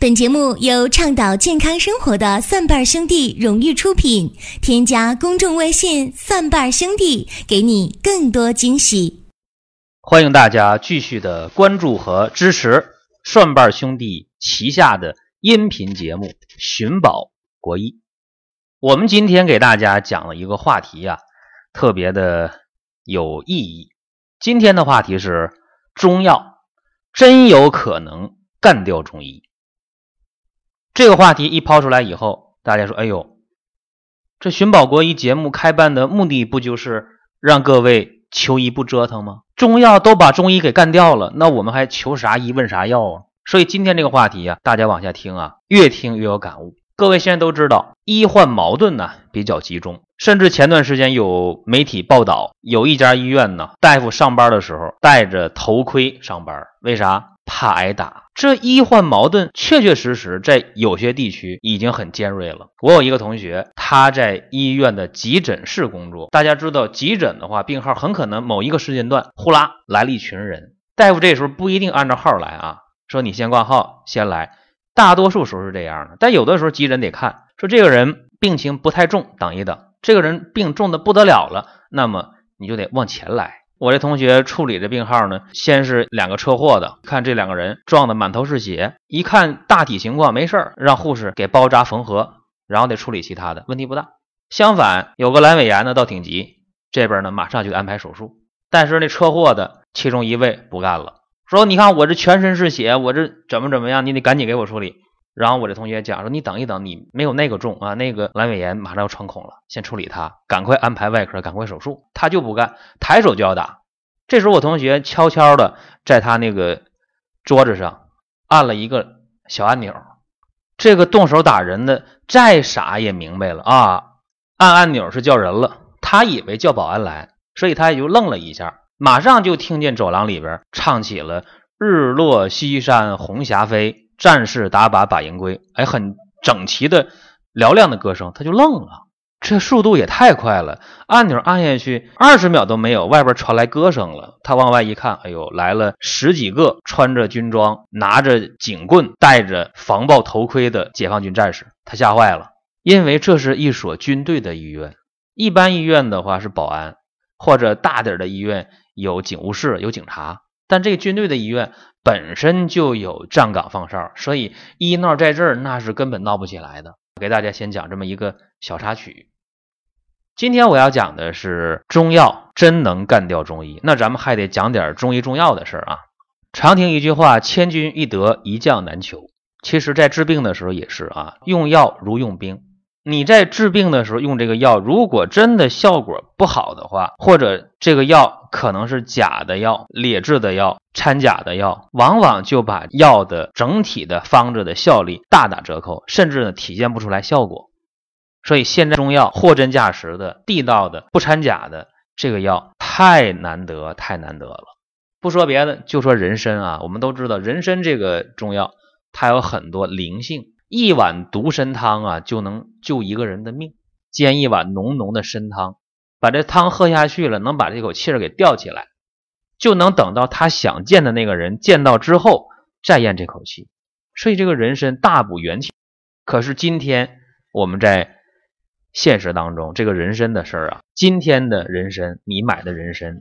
本节目由倡导健康生活的蒜瓣兄弟荣誉出品。添加公众微信“蒜瓣兄弟”，给你更多惊喜。欢迎大家继续的关注和支持蒜瓣兄弟旗下的音频节目《寻宝国医》。我们今天给大家讲了一个话题呀，特别的有意义。今天的话题是中药真有可能干掉中医。这个话题一抛出来以后，大家说：“哎呦，这寻宝国医节目开办的目的不就是让各位求医不折腾吗？中药都把中医给干掉了，那我们还求啥医问啥药啊？”所以今天这个话题呀，大家往下听啊，越听越有感悟。各位现在都知道，医患矛盾呢比较集中，甚至前段时间有媒体报道，有一家医院呢，大夫上班的时候戴着头盔上班，为啥？怕挨打。这医患矛盾确确实实在有些地区已经很尖锐了。我有一个同学，他在医院的急诊室工作。大家知道，急诊的话，病号很可能某一个时间段，呼啦来了一群人，大夫这时候不一定按照号来啊，说你先挂号，先来。大多数时候是这样的，但有的时候急诊得看，说这个人病情不太重，等一等；这个人病重的不得了了，那么你就得往前来。我这同学处理的病号呢，先是两个车祸的，看这两个人撞得满头是血，一看大体情况没事儿，让护士给包扎缝合，然后得处理其他的问题不大。相反，有个阑尾炎呢，倒挺急，这边呢马上就安排手术。但是那车祸的其中一位不干了，说你看我这全身是血，我这怎么怎么样，你得赶紧给我处理。然后我这同学讲说，你等一等，你没有那个重啊，那个阑尾炎马上要穿孔了，先处理他，赶快安排外科，赶快手术。他就不干，抬手就要打。这时候我同学悄悄的在他那个桌子上按了一个小按钮，这个动手打人的再傻也明白了啊，按按钮是叫人了。他以为叫保安来，所以他也就愣了一下，马上就听见走廊里边唱起了“日落西山红霞飞”。战士打靶把营归，哎，很整齐的嘹亮的歌声，他就愣了，这速度也太快了，按钮按下去二十秒都没有，外边传来歌声了。他往外一看，哎呦，来了十几个穿着军装、拿着警棍、戴着防爆头盔的解放军战士，他吓坏了，因为这是一所军队的医院，一般医院的话是保安，或者大点的医院有警务室、有警察。但这个军队的医院本身就有站岗放哨，所以医闹在这儿那是根本闹不起来的。给大家先讲这么一个小插曲。今天我要讲的是中药真能干掉中医，那咱们还得讲点中医中药的事儿啊。常听一句话：“千军易得，一将难求。”其实，在治病的时候也是啊，用药如用兵。你在治病的时候用这个药，如果真的效果不好的话，或者这个药可能是假的药、劣质的药、掺假的药，往往就把药的整体的方子的效力大打折扣，甚至呢体现不出来效果。所以现在中药货真价实的、地道的、不掺假的这个药太难得、太难得了。不说别的，就说人参啊，我们都知道人参这个中药，它有很多灵性。一碗独参汤啊，就能救一个人的命。煎一碗浓浓的参汤，把这汤喝下去了，能把这口气儿给吊起来，就能等到他想见的那个人见到之后再咽这口气。所以这个人参大补元气。可是今天我们在现实当中，这个人参的事儿啊，今天的人参，你买的人参，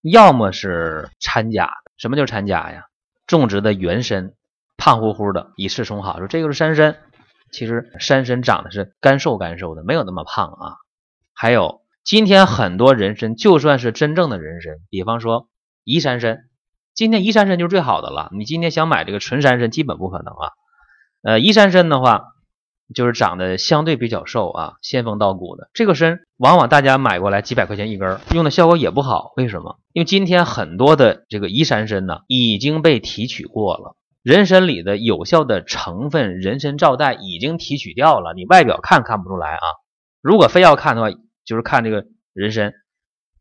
要么是掺假的。什么叫掺假呀？种植的原参。胖乎乎的，以示充好，说这个是山参，其实山参长得是干瘦干瘦的，没有那么胖啊。还有今天很多人参，就算是真正的人参，比方说宜山参，今天宜山参就是最好的了。你今天想买这个纯山参，基本不可能啊。呃，宜山参的话，就是长得相对比较瘦啊，仙风道骨的。这个参往往大家买过来几百块钱一根，用的效果也不好。为什么？因为今天很多的这个宜山参呢，已经被提取过了。人参里的有效的成分人参皂苷已经提取掉了，你外表看看不出来啊。如果非要看的话，就是看这个人参，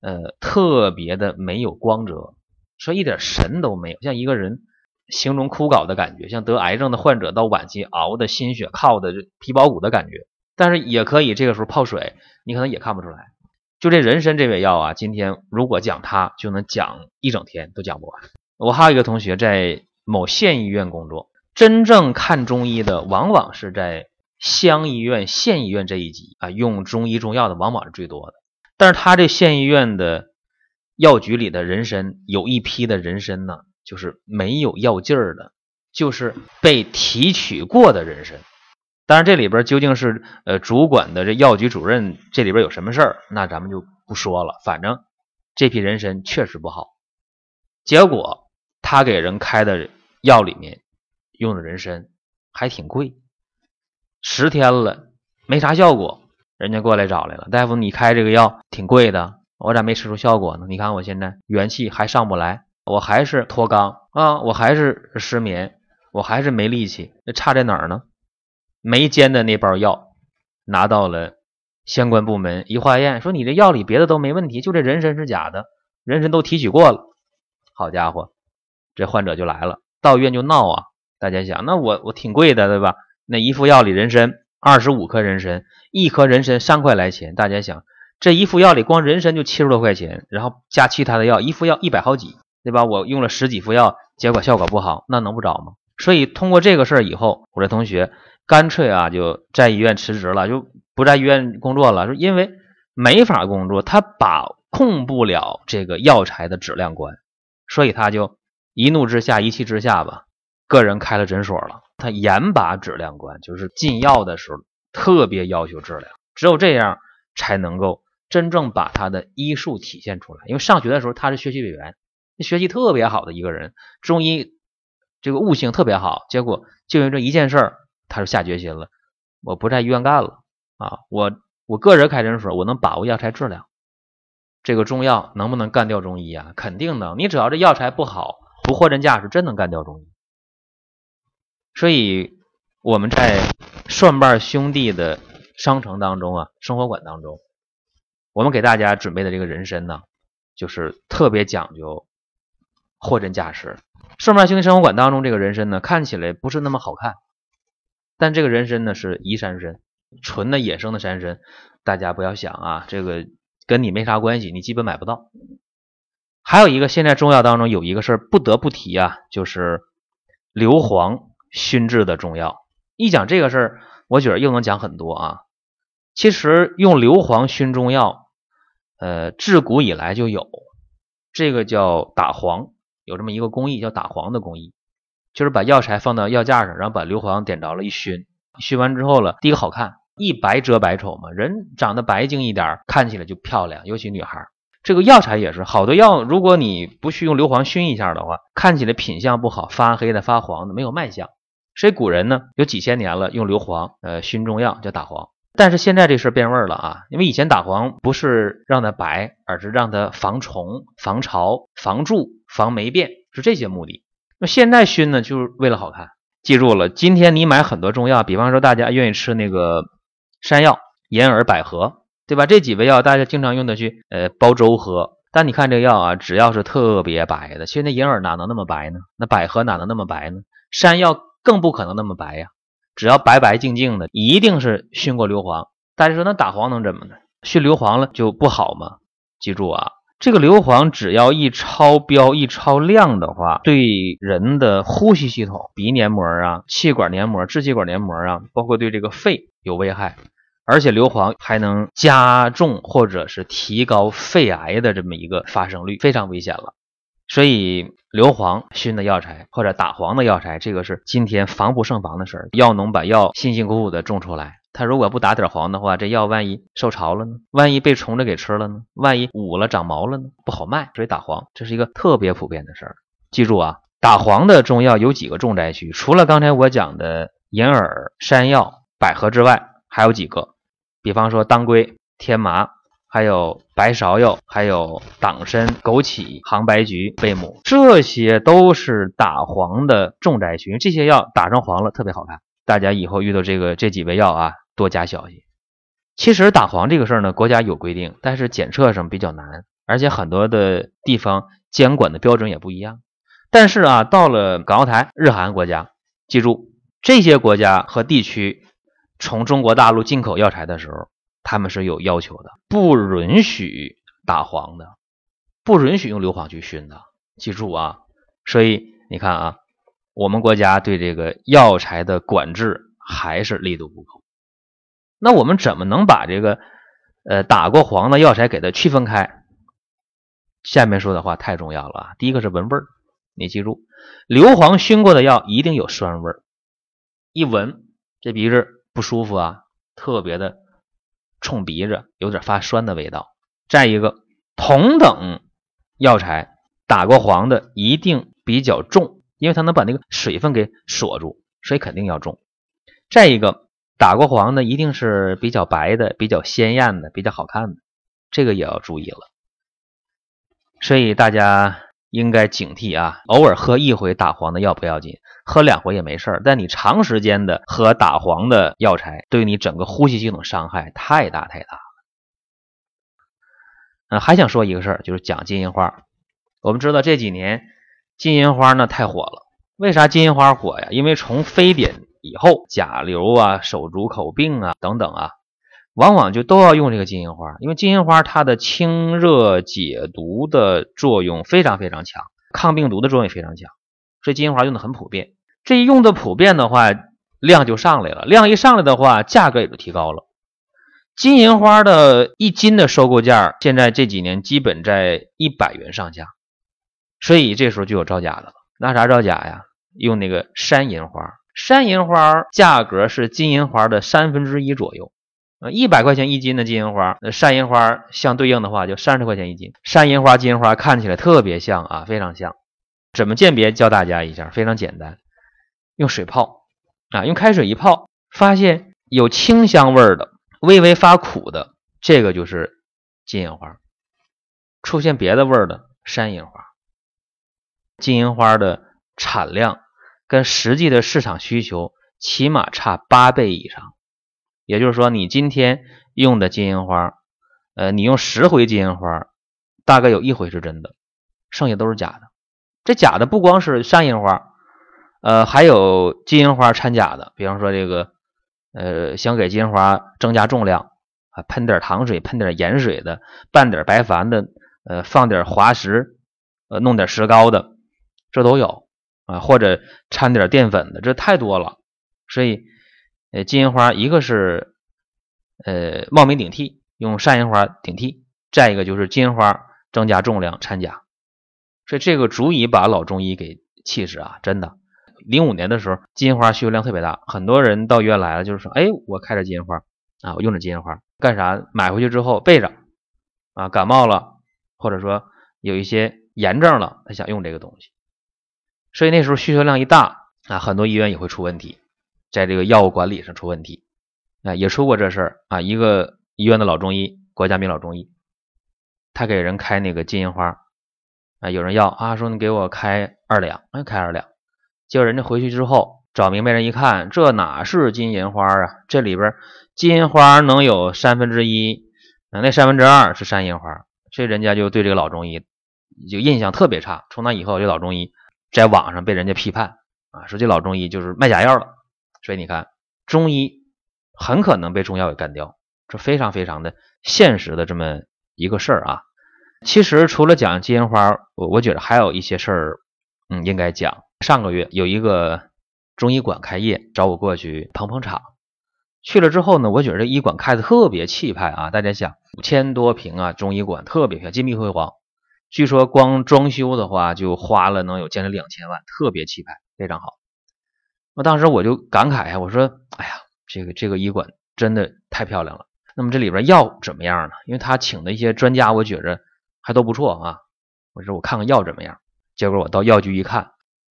呃，特别的没有光泽，说一点神都没有，像一个人形容枯槁的感觉，像得癌症的患者到晚期熬的心血靠的皮包骨的感觉。但是也可以这个时候泡水，你可能也看不出来。就这人参这味药啊，今天如果讲它，就能讲一整天都讲不完。我还有一个同学在。某县医院工作，真正看中医的，往往是在乡医院、县医院这一级啊，用中医中药的往往是最多的。但是他这县医院的药局里的人参，有一批的人参呢，就是没有药劲儿的，就是被提取过的人参。当然，这里边究竟是呃主管的这药局主任这里边有什么事儿，那咱们就不说了。反正这批人参确实不好，结果他给人开的药里面用的人参还挺贵，十天了没啥效果，人家过来找来了，大夫，你开这个药挺贵的，我咋没吃出效果呢？你看我现在元气还上不来，我还是脱肛啊，我还是失眠，我还是没力气，那差在哪儿呢？没煎的那包药拿到了相关部门一化验，说你这药里别的都没问题，就这人参是假的，人参都提取过了。好家伙，这患者就来了，到医院就闹啊！大家想，那我我挺贵的，对吧？那一副药里人参二十五颗人参，一颗人参三块来钱。大家想，这一副药里光人参就七十多块钱，然后加其他的药，一副药一百好几，对吧？我用了十几副药，结果效果不好，那能不找吗？所以通过这个事儿以后，我的同学。干脆啊，就在医院辞职了，就不在医院工作了。说因为没法工作，他把控不了这个药材的质量关，所以他就一怒之下、一气之下吧，个人开了诊所了。他严把质量关，就是进药的时候特别要求质量，只有这样才能够真正把他的医术体现出来。因为上学的时候他是学习委员，学习特别好的一个人，中医这个悟性特别好，结果就因为这一件事。他就下决心了，我不在医院干了啊！我我个人开诊所，我能把握药材质量。这个中药能不能干掉中医啊？肯定能。你只要这药材不好，不货真价实，真能干掉中医。所以我们在蒜瓣兄弟的商城当中啊，生活馆当中，我们给大家准备的这个人参呢，就是特别讲究货真价实。蒜瓣兄弟生活馆当中这个人参呢，看起来不是那么好看。但这个人参呢是移山参，纯的野生的山参，大家不要想啊，这个跟你没啥关系，你基本买不到。还有一个，现在中药当中有一个事儿不得不提啊，就是硫磺熏制的中药。一讲这个事儿，我觉得又能讲很多啊。其实用硫磺熏中药，呃，自古以来就有，这个叫打黄，有这么一个工艺叫打黄的工艺。就是把药材放到药架上，然后把硫磺点着了，一熏，熏完之后了，第一个好看，一白遮百丑嘛，人长得白净一点，看起来就漂亮，尤其女孩。这个药材也是，好多药，如果你不去用硫磺熏一下的话，看起来品相不好，发黑的、发黄的，没有卖相。所以古人呢，有几千年了，用硫磺呃熏中药叫打黄。但是现在这事变味儿了啊，因为以前打黄不是让它白，而是让它防虫、防潮、防蛀、防霉变，是这些目的。那现在熏呢，就是为了好看。记住了，今天你买很多中药，比方说大家愿意吃那个山药、银耳、百合，对吧？这几味药大家经常用的去呃煲粥喝。但你看这个药啊，只要是特别白的，其实那银耳哪能那么白呢？那百合哪能那么白呢？山药更不可能那么白呀。只要白白净净的，一定是熏过硫磺。大家说那打黄能怎么呢？熏硫磺了就不好吗？记住啊。这个硫磺只要一超标、一超量的话，对人的呼吸系统、鼻黏膜啊、气管黏膜、支气管黏膜啊，包括对这个肺有危害。而且硫磺还能加重或者是提高肺癌的这么一个发生率，非常危险了。所以硫磺熏的药材或者打黄的药材，这个是今天防不胜防的事儿。药农把药辛辛苦苦的种出来。他如果不打点黄的话，这药万一受潮了呢？万一被虫子给吃了呢？万一捂了长毛了呢？不好卖，所以打黄这是一个特别普遍的事儿。记住啊，打黄的中药有几个重灾区，除了刚才我讲的银耳、山药、百合之外，还有几个，比方说当归、天麻，还有白芍药，还有党参、枸杞、杭白菊、贝母，这些都是打黄的重灾区。这些药打成黄了，特别好看。大家以后遇到这个这几味药啊。多加小心。其实打黄这个事儿呢，国家有规定，但是检测上比较难，而且很多的地方监管的标准也不一样。但是啊，到了港澳台、日韩国家，记住这些国家和地区从中国大陆进口药材的时候，他们是有要求的，不允许打黄的，不允许用硫磺去熏的。记住啊，所以你看啊，我们国家对这个药材的管制还是力度不够。那我们怎么能把这个呃打过黄的药材给它区分开？下面说的话太重要了啊！第一个是闻味儿，你记住，硫磺熏过的药一定有酸味儿，一闻这鼻子不舒服啊，特别的冲鼻子，有点发酸的味道。再一个，同等药材打过黄的一定比较重，因为它能把那个水分给锁住，所以肯定要重。再一个，打过黄的一定是比较白的、比较鲜艳的、比较好看的，这个也要注意了。所以大家应该警惕啊！偶尔喝一回打黄的药不要紧，喝两回也没事儿。但你长时间的喝打黄的药材，对你整个呼吸系统伤害太大太大了。嗯，还想说一个事儿，就是讲金银花。我们知道这几年金银花呢太火了，为啥金银花火呀？因为从非典以后，甲流啊、手足口病啊等等啊。往往就都要用这个金银花，因为金银花它的清热解毒的作用非常非常强，抗病毒的作用也非常强，所以金银花用的很普遍。这一用的普遍的话，量就上来了，量一上来的话，价格也就提高了。金银花的一斤的收购价，现在这几年基本在一百元上下，所以这时候就有造假的了。拿啥造假呀？用那个山银花，山银花价格是金银花的三分之一左右。呃，一百块钱一斤的金银花，那山银花相对应的话就三十块钱一斤。山银花、金银花看起来特别像啊，非常像。怎么鉴别？教大家一下，非常简单，用水泡啊，用开水一泡，发现有清香味儿的、微微发苦的，这个就是金银花。出现别的味儿的，山银花。金银花的产量跟实际的市场需求起码差八倍以上。也就是说，你今天用的金银花，呃，你用十回金银花，大概有一回是真的，剩下都是假的。这假的不光是山银花，呃，还有金银花掺假的。比方说这个，呃，想给金银花增加重量啊，喷点糖水、喷点盐水的，拌点白矾的，呃，放点滑石，呃，弄点石膏的，这都有啊，或者掺点淀粉的，这太多了，所以。呃，金银花一个是呃冒名顶替，用山银花顶替；再一个就是金银花增加重量掺假，所以这个足以把老中医给气死啊！真的，零五年的时候金银花需求量特别大，很多人到医院来了，就是说，哎，我开着金银花啊，我用着金银花干啥？买回去之后备着啊，感冒了或者说有一些炎症了，他想用这个东西，所以那时候需求量一大啊，很多医院也会出问题。在这个药物管理上出问题，啊，也出过这事儿啊。一个医院的老中医，国家名老中医，他给人开那个金银花，啊，有人要啊，说你给我开二两，哎，开二两。结果人家回去之后找明白人一看，这哪是金银花啊？这里边金银花能有三分之一，那三分之二是山银花，所以人家就对这个老中医就印象特别差。从那以后，这老中医在网上被人家批判啊，说这老中医就是卖假药了。所以你看，中医很可能被中药给干掉，这非常非常的现实的这么一个事儿啊。其实除了讲金银花，我我觉得还有一些事儿，嗯，应该讲。上个月有一个中医馆开业，找我过去捧捧场。去了之后呢，我觉得这医馆开的特别气派啊。大家想，五千多平啊，中医馆特别漂亮，金碧辉煌。据说光装修的话就花了能有将近两千万，特别气派，非常好。那当时我就感慨呀，我说：“哎呀，这个这个医馆真的太漂亮了。那么这里边药怎么样呢？因为他请的一些专家，我觉着还都不错啊。我说我看看药怎么样。结果我到药局一看，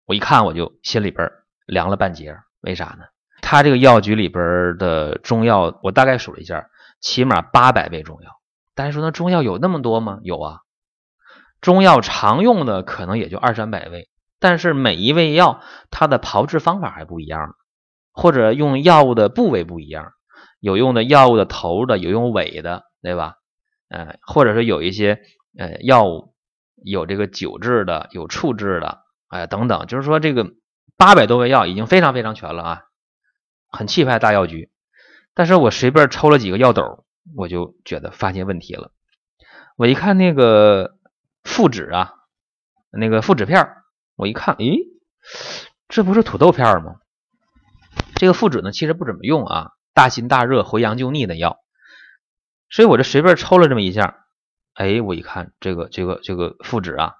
我一看我就心里边凉了半截。为啥呢？他这个药局里边的中药，我大概数了一下，起码八百味中药。大家说那中药有那么多吗？有啊，中药常用的可能也就二三百味。”但是每一味药它的炮制方法还不一样，或者用药物的部位不一样，有用的药物的头的，有用尾的，对吧？呃，或者说有一些呃药物有这个酒制的，有醋制的，哎等等，就是说这个八百多味药已经非常非常全了啊，很气派大药局。但是我随便抽了几个药斗，我就觉得发现问题了。我一看那个附纸啊，那个附纸片。我一看，诶，这不是土豆片吗？这个附子呢，其实不怎么用啊，大辛大热、回阳救逆的药。所以我就随便抽了这么一下，哎，我一看这个这个这个附子啊，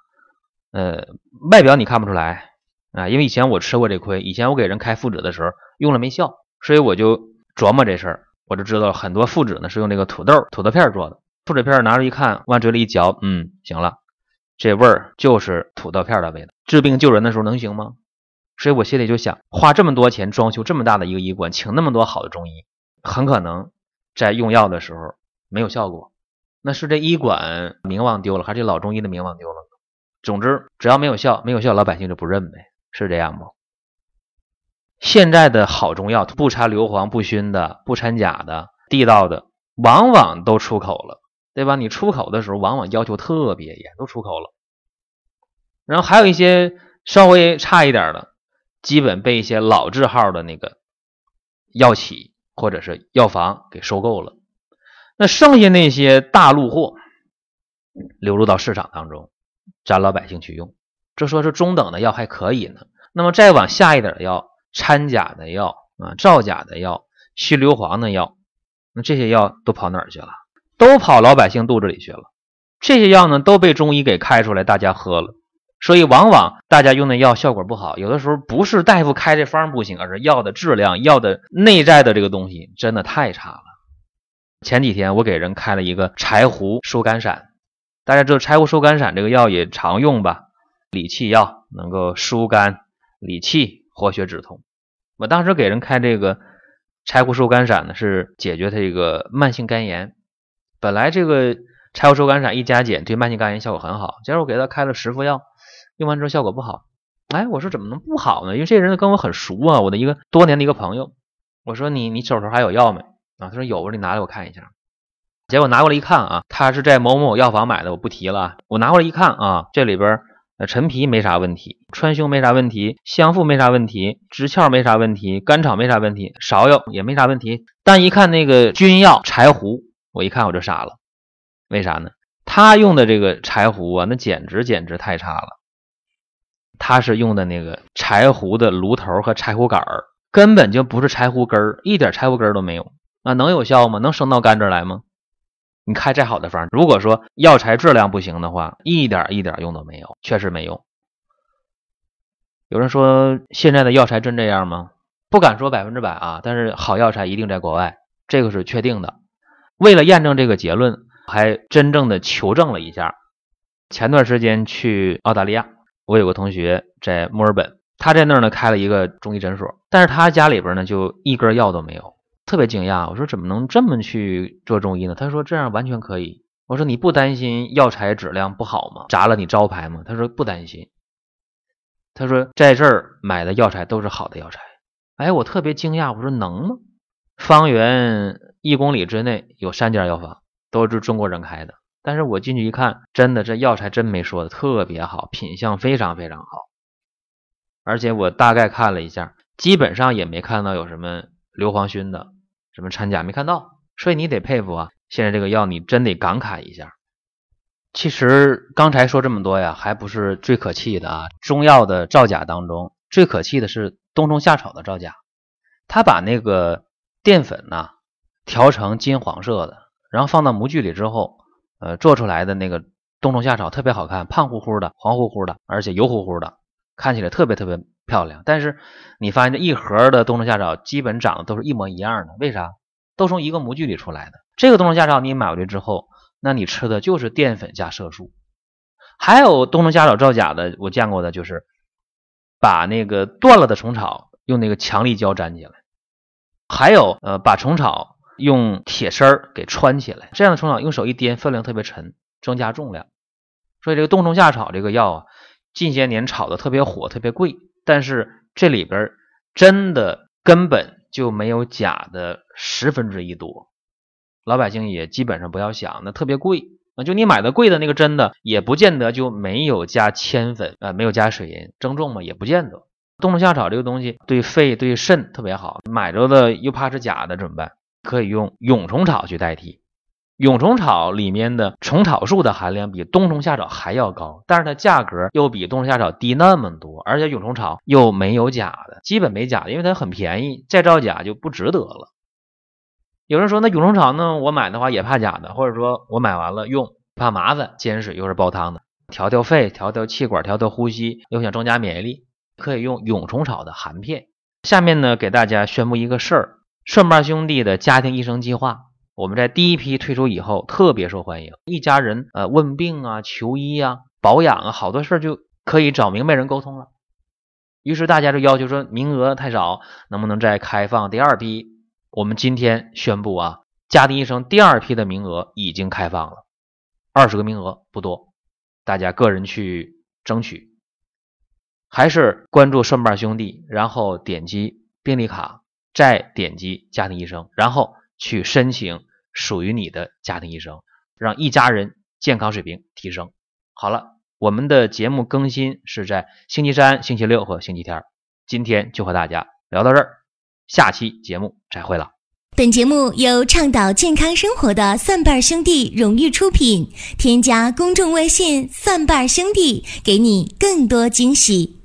呃，外表你看不出来啊，因为以前我吃过这亏，以前我给人开附子的时候用了没效，所以我就琢磨这事儿，我就知道很多附子呢是用那个土豆土豆片做的。附子片拿着一看，往嘴里一嚼，嗯，行了，这味儿就是土豆片的味道。治病救人的时候能行吗？所以我心里就想，花这么多钱装修这么大的一个医馆，请那么多好的中医，很可能在用药的时候没有效果。那是这医馆名望丢了，还是这老中医的名望丢了？总之，只要没有效，没有效，老百姓就不认呗，是这样不？现在的好中药，不掺硫磺、不熏的，不掺假的，地道的，往往都出口了。对吧？你出口的时候，往往要求特别严，都出口了。然后还有一些稍微差一点的，基本被一些老字号的那个药企或者是药房给收购了。那剩下那些大陆货流入到市场当中，咱老百姓去用，这说是中等的药还可以呢。那么再往下一点的药，掺假的药啊，造假的药，熏硫磺的药，那这些药都跑哪儿去了？都跑老百姓肚子里去了，这些药呢都被中医给开出来，大家喝了，所以往往大家用的药效果不好。有的时候不是大夫开这方不行，而是药的质量、药的内在的这个东西真的太差了。前几天我给人开了一个柴胡疏肝散，大家知道柴胡疏肝散这个药也常用吧？理气药能够疏肝理气、活血止痛。我当时给人开这个柴胡疏肝散呢，是解决他这个慢性肝炎。本来这个柴胡疏肝散一加减对慢性肝炎效果很好，结果我给他开了十副药，用完之后效果不好。哎，我说怎么能不好呢？因为这人跟我很熟啊，我的一个多年的一个朋友。我说你你手头还有药没？啊，他说有，我说你拿来我看一下。结果拿过来一看啊，他是在某某药房买的，我不提了。我拿过来一看啊，这里边呃陈皮没啥问题，川芎没啥问题，香附没啥问题，支窍没啥问题，甘草没啥问题，芍药也没啥问题。但一看那个君药柴胡。我一看我就傻了，为啥呢？他用的这个柴胡啊，那简直简直太差了。他是用的那个柴胡的芦头和柴胡杆儿，根本就不是柴胡根儿，一点柴胡根儿都没有。那能有效吗？能升到肝这儿来吗？你开再好的方，如果说药材质量不行的话，一点一点用都没有，确实没用。有人说现在的药材真这样吗？不敢说百分之百啊，但是好药材一定在国外，这个是确定的。为了验证这个结论，还真正的求证了一下。前段时间去澳大利亚，我有个同学在墨尔本，他在那儿呢开了一个中医诊所，但是他家里边呢就一根药都没有，特别惊讶。我说怎么能这么去做中医呢？他说这样完全可以。我说你不担心药材质量不好吗？砸了你招牌吗？他说不担心。他说在这儿买的药材都是好的药材。哎，我特别惊讶，我说能吗？方圆。一公里之内有三家药房，都是中国人开的。但是我进去一看，真的这药材真没说的，特别好，品相非常非常好。而且我大概看了一下，基本上也没看到有什么硫磺熏的，什么掺假没看到。所以你得佩服啊，现在这个药你真得感慨一下。其实刚才说这么多呀，还不是最可气的啊。中药的造假当中，最可气的是冬虫夏草的造假，他把那个淀粉呐。调成金黄色的，然后放到模具里之后，呃，做出来的那个冬虫夏草特别好看，胖乎乎的，黄乎乎的，而且油乎乎的，看起来特别特别漂亮。但是你发现这一盒的冬虫夏草基本长得都是一模一样的，为啥？都从一个模具里出来的。这个冬虫夏草你买回来之后，那你吃的就是淀粉加色素。还有冬虫夏草造假的，我见过的就是把那个断了的虫草用那个强力胶粘起来，还有呃把虫草。用铁丝儿给穿起来，这样的虫草用手一掂，分量特别沉，增加重量。所以这个冬虫夏草这个药啊，近些年炒的特别火，特别贵。但是这里边真的根本就没有假的十分之一多，老百姓也基本上不要想，那特别贵啊。就你买的贵的那个真的，也不见得就没有加铅粉啊，没有加水银增重嘛，也不见得。冬虫夏草这个东西对肺对肾特别好，买着的又怕是假的怎么办？可以用蛹虫草去代替，蛹虫草里面的虫草素的含量比冬虫夏草还要高，但是它价格又比冬虫夏草低那么多，而且蛹虫草又没有假的，基本没假的，因为它很便宜，再造假就不值得了。有人说那蛹虫草呢，我买的话也怕假的，或者说我买完了用怕麻烦，煎水又是煲汤的，调调肺、调调气管、调调呼吸，又想增加免疫力，可以用蛹虫草的含片。下面呢，给大家宣布一个事儿：顺瓣兄弟的家庭医生计划。我们在第一批推出以后特别受欢迎，一家人呃问病啊、求医啊、保养啊，好多事儿就可以找明白人沟通了。于是大家就要求说，名额太少，能不能再开放第二批？我们今天宣布啊，家庭医生第二批的名额已经开放了，二十个名额不多，大家个人去争取。还是关注顺瓣兄弟，然后点击病历卡，再点击家庭医生，然后。去申请属于你的家庭医生，让一家人健康水平提升。好了，我们的节目更新是在星期三、星期六和星期天。今天就和大家聊到这儿，下期节目再会了。本节目由倡导健康生活的蒜瓣兄弟荣誉出品，添加公众微信“蒜瓣兄弟”，给你更多惊喜。